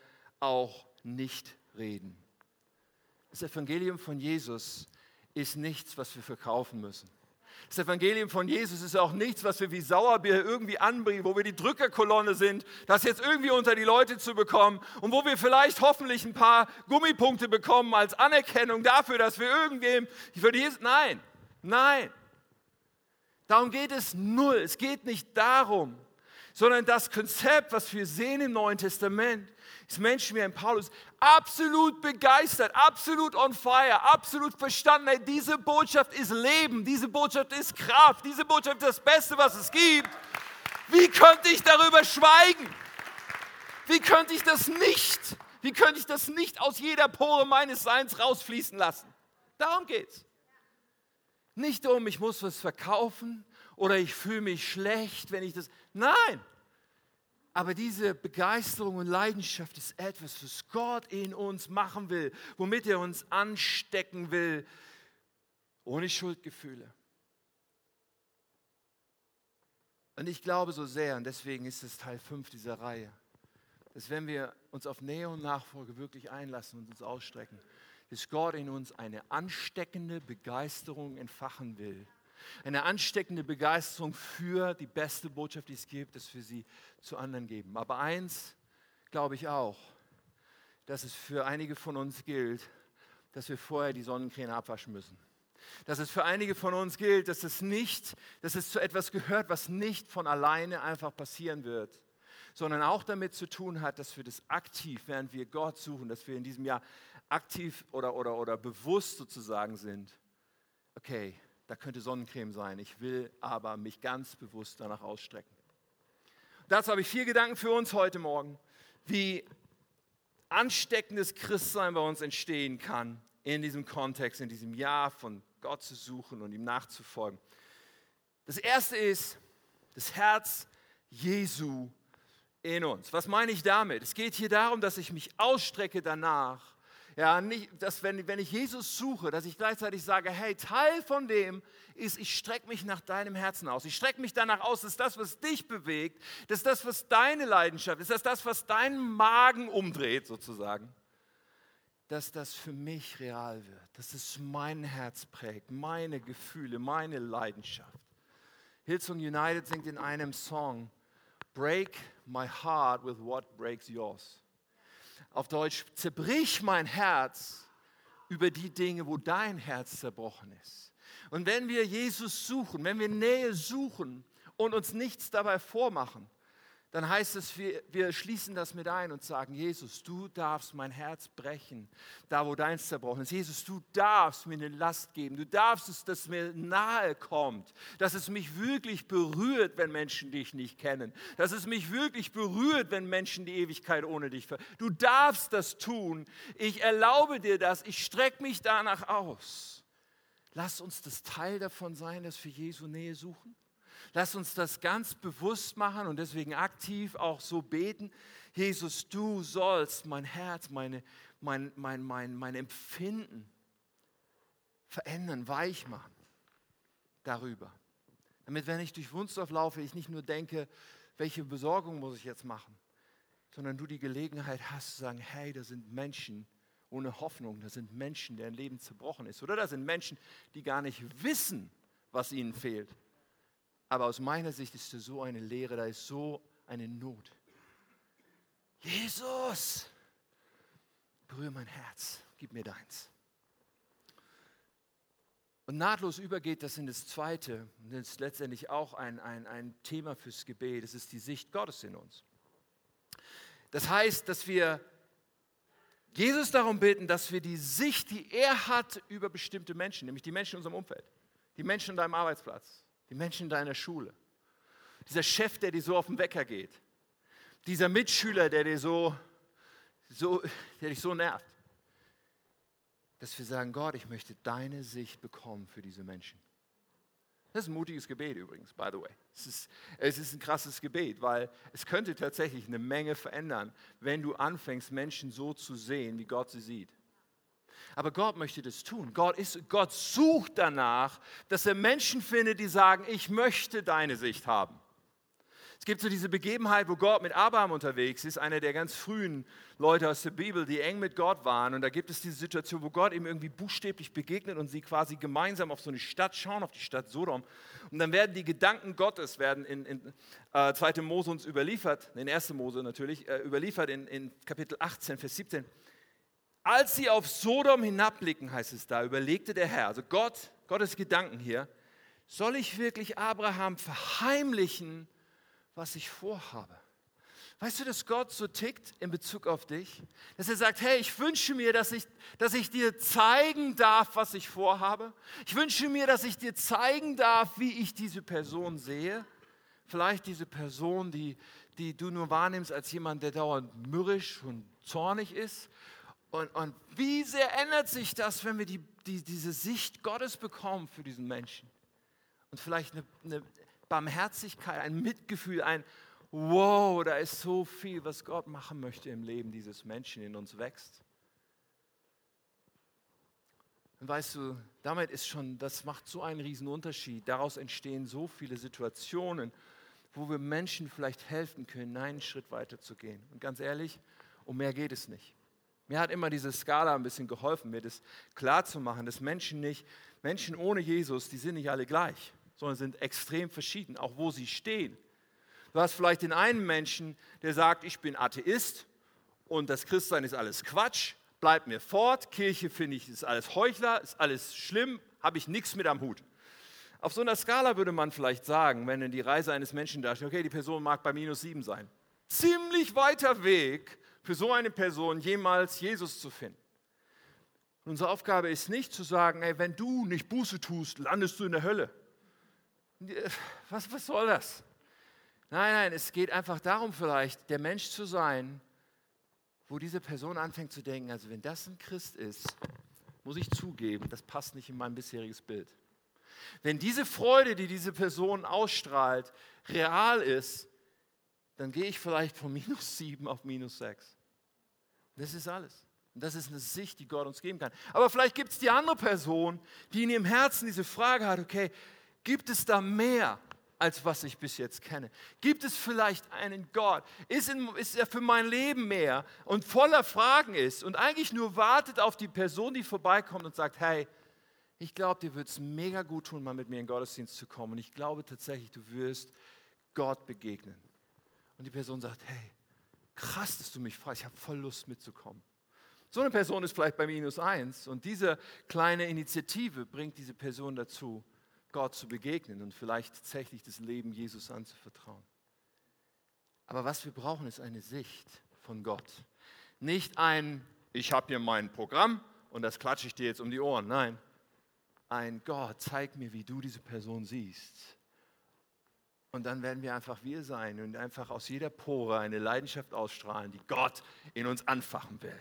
auch nicht reden. Das Evangelium von Jesus ist nichts, was wir verkaufen müssen. Das Evangelium von Jesus ist auch nichts, was wir wie Sauerbier irgendwie anbringen, wo wir die Drückerkolonne sind, das jetzt irgendwie unter die Leute zu bekommen und wo wir vielleicht hoffentlich ein paar Gummipunkte bekommen als Anerkennung dafür, dass wir irgendwem für Jesus. Nein, nein. Darum geht es null. Es geht nicht darum, sondern das Konzept, was wir sehen im Neuen Testament, ist Menschen wie ein Paulus absolut begeistert, absolut on fire, absolut verstanden. Hey, diese Botschaft ist Leben, diese Botschaft ist Kraft, diese Botschaft ist das Beste, was es gibt. Wie könnte ich darüber schweigen? Wie könnte ich das nicht? Wie könnte ich das nicht aus jeder Pore meines Seins rausfließen lassen? Darum geht's. Nicht um, ich muss was verkaufen oder ich fühle mich schlecht, wenn ich das. Nein, aber diese Begeisterung und Leidenschaft ist etwas, was Gott in uns machen will, womit er uns anstecken will, ohne Schuldgefühle. Und ich glaube so sehr, und deswegen ist es Teil 5 dieser Reihe, dass wenn wir uns auf Nähe und Nachfolge wirklich einlassen und uns ausstrecken, dass Gott in uns eine ansteckende Begeisterung entfachen will eine ansteckende Begeisterung für die beste Botschaft, die es gibt, dass wir sie zu anderen geben. Aber eins glaube ich auch, dass es für einige von uns gilt, dass wir vorher die Sonnencreme abwaschen müssen. Dass es für einige von uns gilt, dass es nicht, dass es zu etwas gehört, was nicht von alleine einfach passieren wird, sondern auch damit zu tun hat, dass wir das aktiv, während wir Gott suchen, dass wir in diesem Jahr aktiv oder, oder, oder bewusst sozusagen sind. Okay, da könnte Sonnencreme sein. Ich will aber mich ganz bewusst danach ausstrecken. Dazu habe ich vier Gedanken für uns heute Morgen, wie ansteckendes Christsein bei uns entstehen kann in diesem Kontext, in diesem Jahr von Gott zu suchen und ihm nachzufolgen. Das erste ist das Herz Jesu in uns. Was meine ich damit? Es geht hier darum, dass ich mich ausstrecke danach, ja, nicht, dass wenn, wenn ich Jesus suche, dass ich gleichzeitig sage, hey, Teil von dem ist, ich strecke mich nach deinem Herzen aus. Ich strecke mich danach aus, dass das, was dich bewegt, dass das, was deine Leidenschaft ist, dass das, was deinen Magen umdreht sozusagen, dass das für mich real wird, dass es mein Herz prägt, meine Gefühle, meine Leidenschaft. Hillsong United singt in einem Song, Break my heart with what breaks yours auf Deutsch, zerbrich mein Herz über die Dinge, wo dein Herz zerbrochen ist. Und wenn wir Jesus suchen, wenn wir Nähe suchen und uns nichts dabei vormachen, dann heißt es, wir, wir schließen das mit ein und sagen, Jesus, du darfst mein Herz brechen, da wo deins zerbrochen ist. Jesus, du darfst mir eine Last geben. Du darfst es, dass mir nahe kommt, dass es mich wirklich berührt, wenn Menschen dich nicht kennen. Dass es mich wirklich berührt, wenn Menschen die Ewigkeit ohne dich ver... Du darfst das tun. Ich erlaube dir das. Ich strecke mich danach aus. Lass uns das Teil davon sein, dass wir Jesu Nähe suchen. Lass uns das ganz bewusst machen und deswegen aktiv auch so beten. Jesus, du sollst mein Herz, meine, mein, mein, mein, mein Empfinden verändern, weich machen darüber. Damit, wenn ich durch Wunstorf laufe, ich nicht nur denke, welche Besorgung muss ich jetzt machen, sondern du die Gelegenheit hast zu sagen, hey, da sind Menschen ohne Hoffnung, da sind Menschen, deren Leben zerbrochen ist. Oder da sind Menschen, die gar nicht wissen, was ihnen fehlt. Aber aus meiner Sicht ist da so eine Lehre, da ist so eine Not. Jesus, berühre mein Herz, gib mir deins. Und nahtlos übergeht das in das Zweite, und das ist letztendlich auch ein, ein, ein Thema fürs Gebet, das ist die Sicht Gottes in uns. Das heißt, dass wir Jesus darum bitten, dass wir die Sicht, die er hat über bestimmte Menschen, nämlich die Menschen in unserem Umfeld, die Menschen an deinem Arbeitsplatz, die Menschen in deiner Schule, dieser Chef, der dir so auf den Wecker geht, dieser Mitschüler, der, dir so, so, der dich so nervt, dass wir sagen, Gott, ich möchte deine Sicht bekommen für diese Menschen. Das ist ein mutiges Gebet übrigens, by the way. Es ist, es ist ein krasses Gebet, weil es könnte tatsächlich eine Menge verändern, wenn du anfängst, Menschen so zu sehen, wie Gott sie sieht. Aber Gott möchte das tun. Gott, ist, Gott sucht danach, dass er Menschen findet, die sagen, ich möchte deine Sicht haben. Es gibt so diese Begebenheit, wo Gott mit Abraham unterwegs ist, einer der ganz frühen Leute aus der Bibel, die eng mit Gott waren. Und da gibt es diese Situation, wo Gott ihm irgendwie buchstäblich begegnet und sie quasi gemeinsam auf so eine Stadt schauen, auf die Stadt Sodom. Und dann werden die Gedanken Gottes werden in, in äh, 2. Mose uns überliefert, in 1. Mose natürlich, äh, überliefert in, in Kapitel 18, Vers 17. Als sie auf Sodom hinabblicken, heißt es da, überlegte der Herr, also Gott, Gottes Gedanken hier, soll ich wirklich Abraham verheimlichen, was ich vorhabe. Weißt du, dass Gott so tickt in Bezug auf dich? Dass er sagt, hey, ich wünsche mir, dass ich, dass ich dir zeigen darf, was ich vorhabe. Ich wünsche mir, dass ich dir zeigen darf, wie ich diese Person sehe. Vielleicht diese Person, die, die du nur wahrnimmst als jemand, der dauernd mürrisch und zornig ist. Und, und wie sehr ändert sich das, wenn wir die, die, diese Sicht Gottes bekommen für diesen Menschen? Und vielleicht eine, eine Barmherzigkeit, ein Mitgefühl, ein Wow, da ist so viel, was Gott machen möchte im Leben dieses Menschen in uns wächst. Und weißt du, damit ist schon, das macht so einen riesen Unterschied. Daraus entstehen so viele Situationen, wo wir Menschen vielleicht helfen können, einen Schritt weiter zu gehen. Und ganz ehrlich, um mehr geht es nicht. Mir hat immer diese Skala ein bisschen geholfen, mir das klar zu machen, dass Menschen nicht, Menschen ohne Jesus, die sind nicht alle gleich sondern sind extrem verschieden, auch wo sie stehen. Du hast vielleicht den einen Menschen, der sagt, ich bin Atheist und das Christsein ist alles Quatsch, bleib mir fort, Kirche finde ich ist alles Heuchler, ist alles schlimm, habe ich nichts mit am Hut. Auf so einer Skala würde man vielleicht sagen, wenn in die Reise eines Menschen da steht, okay, die Person mag bei minus sieben sein. Ziemlich weiter Weg für so eine Person, jemals Jesus zu finden. unsere Aufgabe ist nicht zu sagen, ey, wenn du nicht Buße tust, landest du in der Hölle. Was, was soll das? Nein, nein, es geht einfach darum, vielleicht der Mensch zu sein, wo diese Person anfängt zu denken, also wenn das ein Christ ist, muss ich zugeben, das passt nicht in mein bisheriges Bild. Wenn diese Freude, die diese Person ausstrahlt, real ist, dann gehe ich vielleicht von minus sieben auf minus sechs. Das ist alles. Und das ist eine Sicht, die Gott uns geben kann. Aber vielleicht gibt es die andere Person, die in ihrem Herzen diese Frage hat, okay, Gibt es da mehr, als was ich bis jetzt kenne? Gibt es vielleicht einen Gott? Ist, in, ist er für mein Leben mehr und voller Fragen ist und eigentlich nur wartet auf die Person, die vorbeikommt und sagt, hey, ich glaube, dir wird es mega gut tun, mal mit mir in den Gottesdienst zu kommen. Und ich glaube tatsächlich, du wirst Gott begegnen. Und die Person sagt, hey, krass, dass du mich fragst, ich habe voll Lust mitzukommen. So eine Person ist vielleicht bei minus eins und diese kleine Initiative bringt diese Person dazu, Gott zu begegnen und vielleicht tatsächlich das Leben Jesus anzuvertrauen. Aber was wir brauchen, ist eine Sicht von Gott. Nicht ein, ich habe hier mein Programm und das klatsche ich dir jetzt um die Ohren. Nein, ein Gott, zeig mir, wie du diese Person siehst. Und dann werden wir einfach wir sein und einfach aus jeder Pore eine Leidenschaft ausstrahlen, die Gott in uns anfachen will.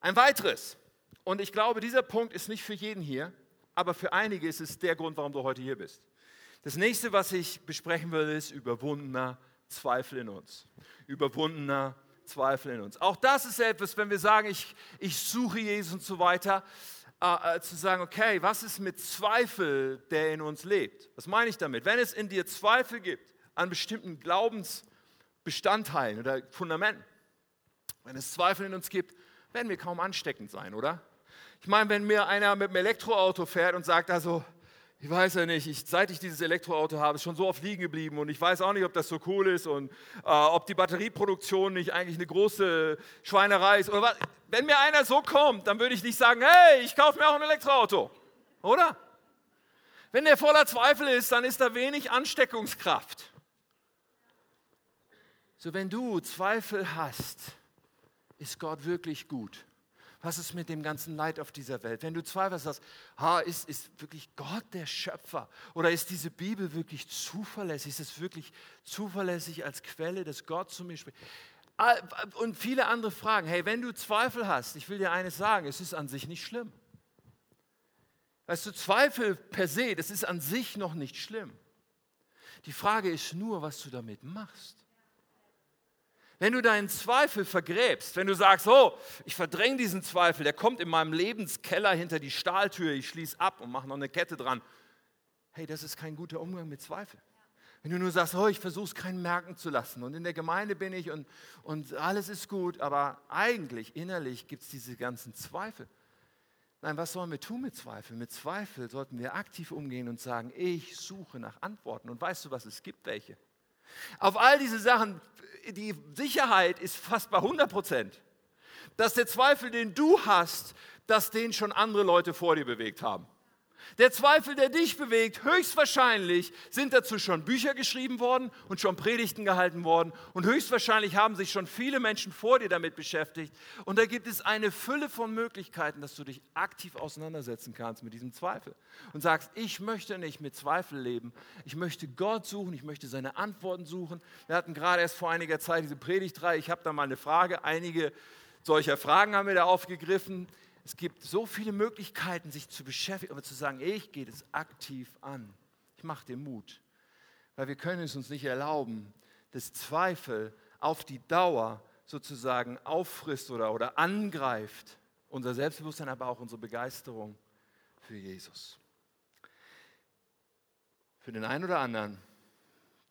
Ein weiteres, und ich glaube, dieser Punkt ist nicht für jeden hier, aber für einige ist es der Grund, warum du heute hier bist. Das nächste, was ich besprechen will, ist überwundener Zweifel in uns. Überwundener Zweifel in uns. Auch das ist etwas, wenn wir sagen, ich, ich suche Jesus und so weiter, äh, äh, zu sagen, okay, was ist mit Zweifel, der in uns lebt? Was meine ich damit? Wenn es in dir Zweifel gibt an bestimmten Glaubensbestandteilen oder Fundamenten, wenn es Zweifel in uns gibt, werden wir kaum ansteckend sein, oder? Ich meine, wenn mir einer mit dem Elektroauto fährt und sagt, also, ich weiß ja nicht, ich, seit ich dieses Elektroauto habe, ist schon so oft liegen geblieben und ich weiß auch nicht, ob das so cool ist und äh, ob die Batterieproduktion nicht eigentlich eine große Schweinerei ist. Oder was. Wenn mir einer so kommt, dann würde ich nicht sagen, hey, ich kaufe mir auch ein Elektroauto, oder? Wenn der voller Zweifel ist, dann ist da wenig Ansteckungskraft. So, wenn du Zweifel hast, ist Gott wirklich gut. Was ist mit dem ganzen Leid auf dieser Welt? Wenn du zweifelst, hast, ha, ist, ist wirklich Gott der Schöpfer? Oder ist diese Bibel wirklich zuverlässig? Ist es wirklich zuverlässig als Quelle, dass Gott zu mir spricht? Ah, und viele andere Fragen. Hey, wenn du Zweifel hast, ich will dir eines sagen, es ist an sich nicht schlimm. Weißt du, Zweifel per se, das ist an sich noch nicht schlimm. Die Frage ist nur, was du damit machst. Wenn du deinen Zweifel vergräbst, wenn du sagst, oh, ich verdränge diesen Zweifel, der kommt in meinem Lebenskeller hinter die Stahltür, ich schließe ab und mache noch eine Kette dran. Hey, das ist kein guter Umgang mit Zweifel. Wenn du nur sagst, oh, ich versuche es keinen merken zu lassen und in der Gemeinde bin ich und, und alles ist gut, aber eigentlich innerlich gibt es diese ganzen Zweifel. Nein, was sollen wir tun mit Zweifel? Mit Zweifel sollten wir aktiv umgehen und sagen, ich suche nach Antworten. Und weißt du was, es gibt welche. Auf all diese Sachen, die Sicherheit ist fast bei 100 Prozent, dass der Zweifel, den du hast, dass den schon andere Leute vor dir bewegt haben. Der Zweifel, der dich bewegt, höchstwahrscheinlich sind dazu schon Bücher geschrieben worden und schon Predigten gehalten worden und höchstwahrscheinlich haben sich schon viele Menschen vor dir damit beschäftigt. Und da gibt es eine Fülle von Möglichkeiten, dass du dich aktiv auseinandersetzen kannst mit diesem Zweifel und sagst, ich möchte nicht mit Zweifel leben, ich möchte Gott suchen, ich möchte seine Antworten suchen. Wir hatten gerade erst vor einiger Zeit diese Predigtreihe, ich habe da mal eine Frage, einige solcher Fragen haben wir da aufgegriffen. Es gibt so viele Möglichkeiten, sich zu beschäftigen, aber zu sagen, ich gehe das aktiv an. Ich mache dir Mut. Weil wir können es uns nicht erlauben, dass Zweifel auf die Dauer sozusagen auffrisst oder, oder angreift. Unser Selbstbewusstsein, aber auch unsere Begeisterung für Jesus. Für den einen oder anderen,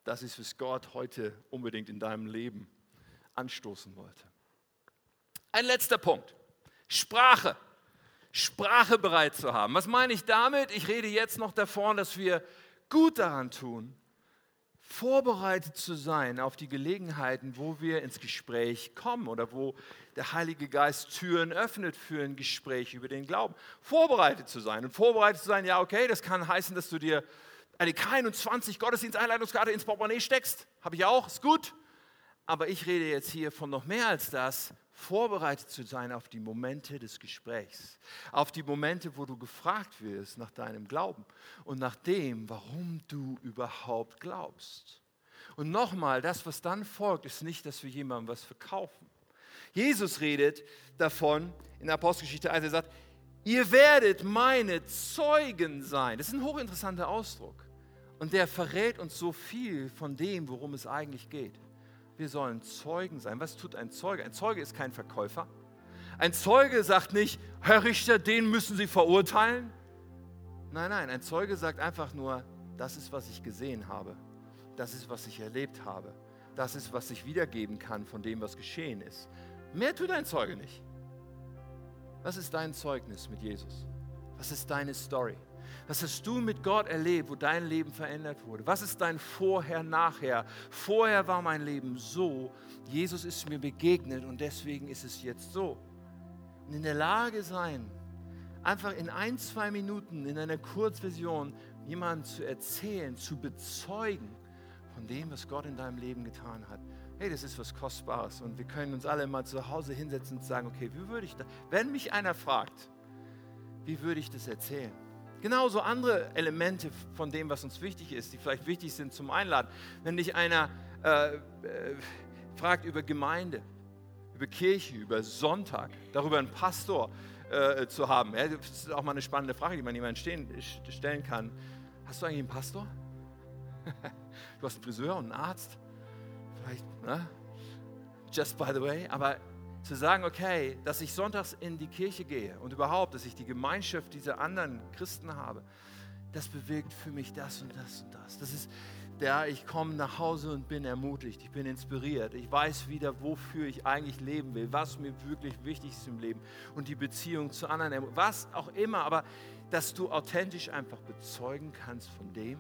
das ist, was Gott heute unbedingt in deinem Leben anstoßen wollte. Ein letzter Punkt. Sprache. Sprache bereit zu haben. Was meine ich damit? Ich rede jetzt noch davon, dass wir gut daran tun, vorbereitet zu sein auf die Gelegenheiten, wo wir ins Gespräch kommen oder wo der Heilige Geist Türen öffnet für ein Gespräch über den Glauben. Vorbereitet zu sein. Und vorbereitet zu sein, ja, okay, das kann heißen, dass du dir eine K21 Gottesdiensteinleitungskarte ins Portemonnaie steckst. Habe ich auch, ist gut. Aber ich rede jetzt hier von noch mehr als das, vorbereitet zu sein auf die Momente des Gesprächs, auf die Momente, wo du gefragt wirst nach deinem Glauben und nach dem, warum du überhaupt glaubst. Und nochmal, das, was dann folgt, ist nicht, dass wir jemandem was verkaufen. Jesus redet davon in der Apostelgeschichte 1, er sagt, ihr werdet meine Zeugen sein. Das ist ein hochinteressanter Ausdruck. Und der verrät uns so viel von dem, worum es eigentlich geht. Wir sollen Zeugen sein. Was tut ein Zeuge? Ein Zeuge ist kein Verkäufer. Ein Zeuge sagt nicht, Herr Richter, den müssen Sie verurteilen. Nein, nein, ein Zeuge sagt einfach nur, das ist, was ich gesehen habe. Das ist, was ich erlebt habe. Das ist, was ich wiedergeben kann von dem, was geschehen ist. Mehr tut ein Zeuge nicht. Was ist dein Zeugnis mit Jesus? Was ist deine Story? Was hast du mit Gott erlebt, wo dein Leben verändert wurde? Was ist dein Vorher, Nachher? Vorher war mein Leben so, Jesus ist mir begegnet und deswegen ist es jetzt so. Und in der Lage sein, einfach in ein, zwei Minuten in einer Kurzversion jemandem zu erzählen, zu bezeugen von dem, was Gott in deinem Leben getan hat. Hey, das ist was Kostbares und wir können uns alle mal zu Hause hinsetzen und sagen, okay, wie würde ich das, wenn mich einer fragt, wie würde ich das erzählen? Genauso andere Elemente von dem, was uns wichtig ist, die vielleicht wichtig sind zum Einladen. Wenn dich einer äh, äh, fragt über Gemeinde, über Kirche, über Sonntag, darüber einen Pastor äh, zu haben, ja, das ist auch mal eine spannende Frage, die man jemandem stehen, stellen kann. Hast du eigentlich einen Pastor? du hast einen Friseur und einen Arzt? Vielleicht, ne? Just by the way, aber zu sagen, okay, dass ich sonntags in die Kirche gehe und überhaupt, dass ich die Gemeinschaft dieser anderen Christen habe, das bewirkt für mich das und das und das. Das ist ja, ich komme nach Hause und bin ermutigt, ich bin inspiriert, ich weiß wieder, wofür ich eigentlich leben will, was mir wirklich wichtig ist im Leben und die Beziehung zu anderen, was auch immer, aber dass du authentisch einfach bezeugen kannst von dem,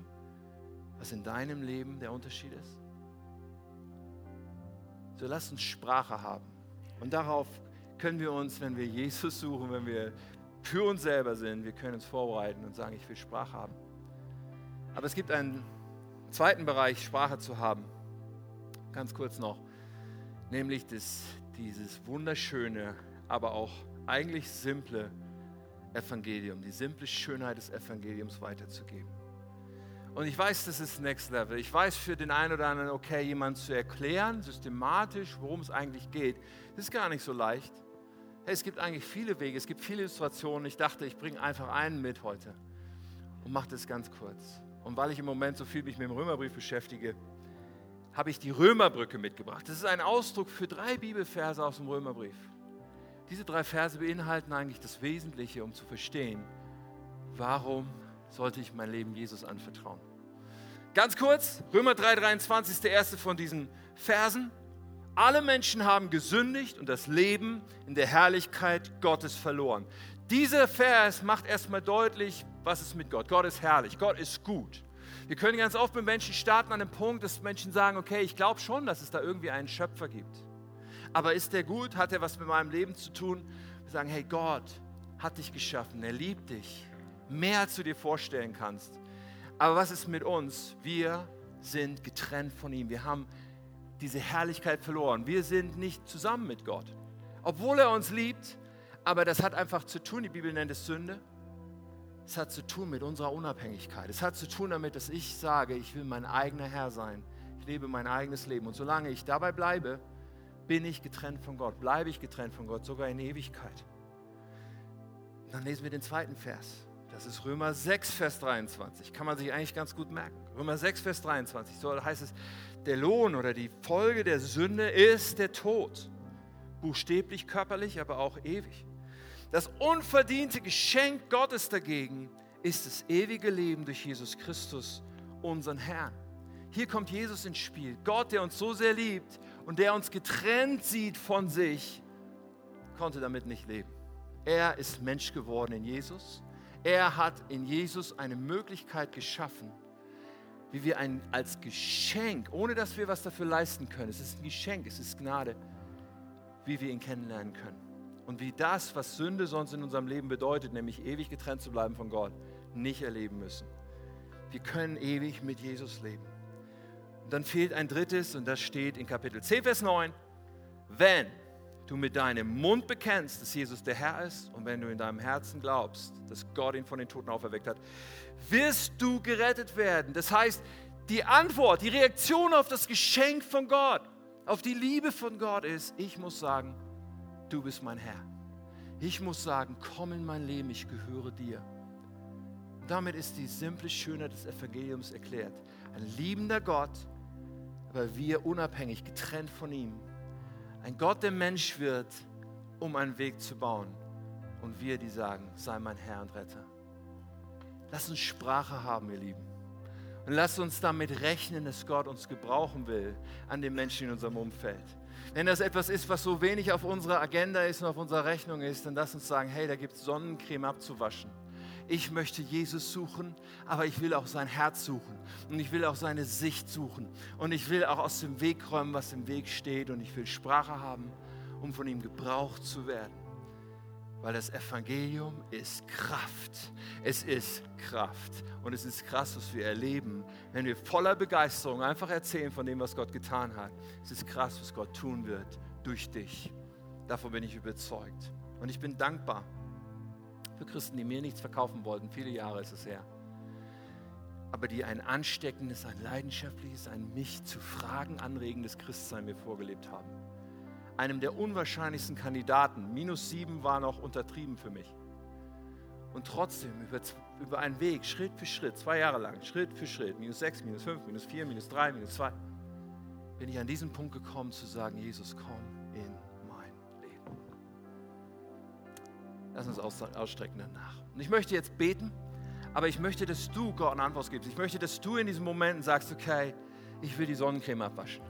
was in deinem Leben der Unterschied ist. So lass uns Sprache haben. Und darauf können wir uns, wenn wir Jesus suchen, wenn wir für uns selber sind, wir können uns vorbereiten und sagen, ich will Sprache haben. Aber es gibt einen zweiten Bereich, Sprache zu haben. Ganz kurz noch, nämlich das, dieses wunderschöne, aber auch eigentlich simple Evangelium, die simple Schönheit des Evangeliums weiterzugeben. Und ich weiß, das ist Next Level. Ich weiß für den einen oder anderen, okay, jemand zu erklären, systematisch, worum es eigentlich geht, das ist gar nicht so leicht. Hey, es gibt eigentlich viele Wege, es gibt viele Illustrationen. Ich dachte, ich bringe einfach einen mit heute und mache das ganz kurz. Und weil ich im Moment so viel mich mit dem Römerbrief beschäftige, habe ich die Römerbrücke mitgebracht. Das ist ein Ausdruck für drei Bibelverse aus dem Römerbrief. Diese drei Verse beinhalten eigentlich das Wesentliche, um zu verstehen, warum sollte ich mein Leben Jesus anvertrauen. Ganz kurz, Römer 3,23 ist der erste von diesen Versen. Alle Menschen haben gesündigt und das Leben in der Herrlichkeit Gottes verloren. Dieser Vers macht erstmal deutlich, was ist mit Gott. Gott ist herrlich, Gott ist gut. Wir können ganz oft mit Menschen starten an dem Punkt, dass Menschen sagen, okay, ich glaube schon, dass es da irgendwie einen Schöpfer gibt. Aber ist der gut? Hat er was mit meinem Leben zu tun? Wir sagen, hey, Gott hat dich geschaffen, er liebt dich, mehr als du dir vorstellen kannst. Aber was ist mit uns? Wir sind getrennt von ihm. Wir haben diese Herrlichkeit verloren. Wir sind nicht zusammen mit Gott. Obwohl er uns liebt, aber das hat einfach zu tun, die Bibel nennt es Sünde. Es hat zu tun mit unserer Unabhängigkeit. Es hat zu tun damit, dass ich sage, ich will mein eigener Herr sein. Ich lebe mein eigenes Leben. Und solange ich dabei bleibe, bin ich getrennt von Gott, bleibe ich getrennt von Gott, sogar in Ewigkeit. Dann lesen wir den zweiten Vers. Das ist Römer 6, Vers 23. Kann man sich eigentlich ganz gut merken. Römer 6, Vers 23. So heißt es, der Lohn oder die Folge der Sünde ist der Tod. Buchstäblich, körperlich, aber auch ewig. Das unverdiente Geschenk Gottes dagegen ist das ewige Leben durch Jesus Christus, unseren Herrn. Hier kommt Jesus ins Spiel. Gott, der uns so sehr liebt und der uns getrennt sieht von sich, konnte damit nicht leben. Er ist Mensch geworden in Jesus er hat in Jesus eine Möglichkeit geschaffen, wie wir ein, als Geschenk, ohne dass wir was dafür leisten können, es ist ein Geschenk, es ist Gnade, wie wir ihn kennenlernen können. Und wie das, was Sünde sonst in unserem Leben bedeutet, nämlich ewig getrennt zu bleiben von Gott, nicht erleben müssen. Wir können ewig mit Jesus leben. Und dann fehlt ein drittes, und das steht in Kapitel 10, Vers 9. Wenn du mit deinem Mund bekennst, dass Jesus der Herr ist und wenn du in deinem Herzen glaubst, dass Gott ihn von den Toten auferweckt hat, wirst du gerettet werden. Das heißt, die Antwort, die Reaktion auf das Geschenk von Gott, auf die Liebe von Gott ist, ich muss sagen, du bist mein Herr. Ich muss sagen, komm in mein Leben, ich gehöre dir. Damit ist die simple Schönheit des Evangeliums erklärt. Ein liebender Gott, aber wir unabhängig, getrennt von ihm, ein Gott, der Mensch wird, um einen Weg zu bauen. Und wir, die sagen, sei mein Herr und Retter. Lass uns Sprache haben, ihr Lieben. Und lass uns damit rechnen, dass Gott uns gebrauchen will an den Menschen in unserem Umfeld. Wenn das etwas ist, was so wenig auf unserer Agenda ist und auf unserer Rechnung ist, dann lass uns sagen, hey, da gibt es Sonnencreme abzuwaschen ich möchte Jesus suchen, aber ich will auch sein Herz suchen und ich will auch seine Sicht suchen und ich will auch aus dem Weg räumen, was im Weg steht und ich will Sprache haben, um von ihm gebraucht zu werden. Weil das Evangelium ist Kraft. Es ist Kraft. Und es ist krass, was wir erleben, wenn wir voller Begeisterung einfach erzählen von dem, was Gott getan hat. Es ist krass, was Gott tun wird durch dich. Davon bin ich überzeugt. Und ich bin dankbar für Christen, die mir nichts verkaufen wollten. Viele Jahre ist es her. Aber die ein ansteckendes, ein leidenschaftliches, ein mich zu Fragen anregendes Christsein mir vorgelebt haben. Einem der unwahrscheinlichsten Kandidaten. Minus sieben war noch untertrieben für mich. Und trotzdem über, über einen Weg, Schritt für Schritt, zwei Jahre lang, Schritt für Schritt, minus sechs, minus fünf, minus vier, minus drei, minus zwei, bin ich an diesen Punkt gekommen zu sagen, Jesus, komm Lass uns ausstrecken danach. Und ich möchte jetzt beten, Aber ich möchte, dass du Gott eine Antwort gibst. Ich möchte, dass du in diesen Momenten sagst, okay, ich will die Sonnencreme abwaschen.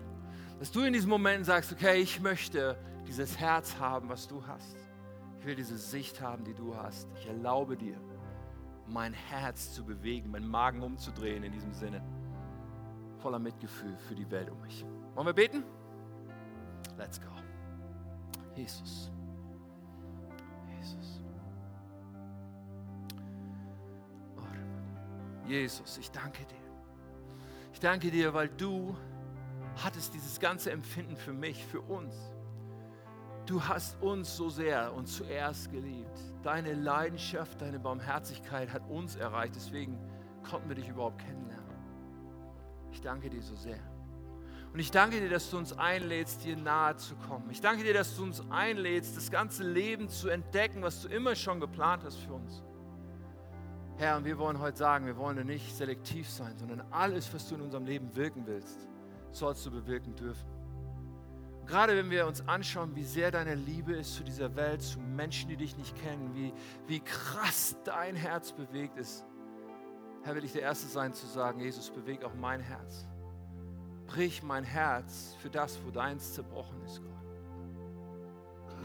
Dass du in diesen Momenten sagst, okay, ich möchte dieses Herz haben, was du hast. Ich will diese Sicht haben, die du hast. Ich erlaube dir, mein Herz zu bewegen, meinen Magen umzudrehen in diesem Sinne. Voller Mitgefühl für die Welt um mich. Wollen wir beten? Let's go. Jesus. Jesus. Jesus, ich danke dir. Ich danke dir, weil du hattest dieses ganze Empfinden für mich, für uns. Du hast uns so sehr und zuerst geliebt. Deine Leidenschaft, deine Barmherzigkeit hat uns erreicht. Deswegen konnten wir dich überhaupt kennenlernen. Ich danke dir so sehr. Und ich danke dir, dass du uns einlädst, dir nahe zu kommen. Ich danke dir, dass du uns einlädst, das ganze Leben zu entdecken, was du immer schon geplant hast für uns. Herr, und wir wollen heute sagen, wir wollen nicht selektiv sein, sondern alles, was du in unserem Leben wirken willst, sollst du bewirken dürfen. Und gerade wenn wir uns anschauen, wie sehr deine Liebe ist zu dieser Welt, zu Menschen, die dich nicht kennen, wie, wie krass dein Herz bewegt ist, Herr, will ich der Erste sein zu sagen, Jesus, beweg auch mein Herz. Brich mein Herz für das, wo deins zerbrochen ist, Gott.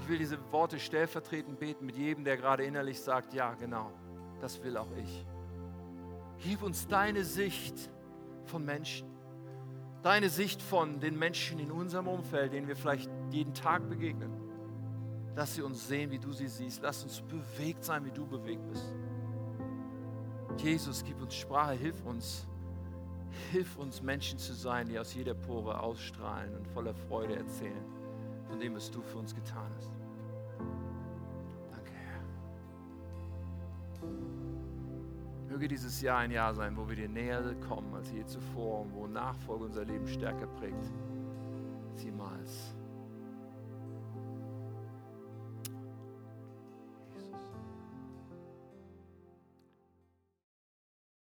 Ich will diese Worte stellvertretend beten mit jedem, der gerade innerlich sagt, ja, genau, das will auch ich. Gib uns deine Sicht von Menschen. Deine Sicht von den Menschen in unserem Umfeld, denen wir vielleicht jeden Tag begegnen. Dass sie uns sehen, wie du sie siehst. Lass uns bewegt sein, wie du bewegt bist. Jesus, gib uns Sprache, hilf uns. Hilf uns, Menschen zu sein, die aus jeder Pore ausstrahlen und voller Freude erzählen von dem, was du für uns getan hast. Danke, Herr. Möge dieses Jahr ein Jahr sein, wo wir dir näher kommen als je zuvor und wo Nachfolge unser Leben stärker prägt als jemals.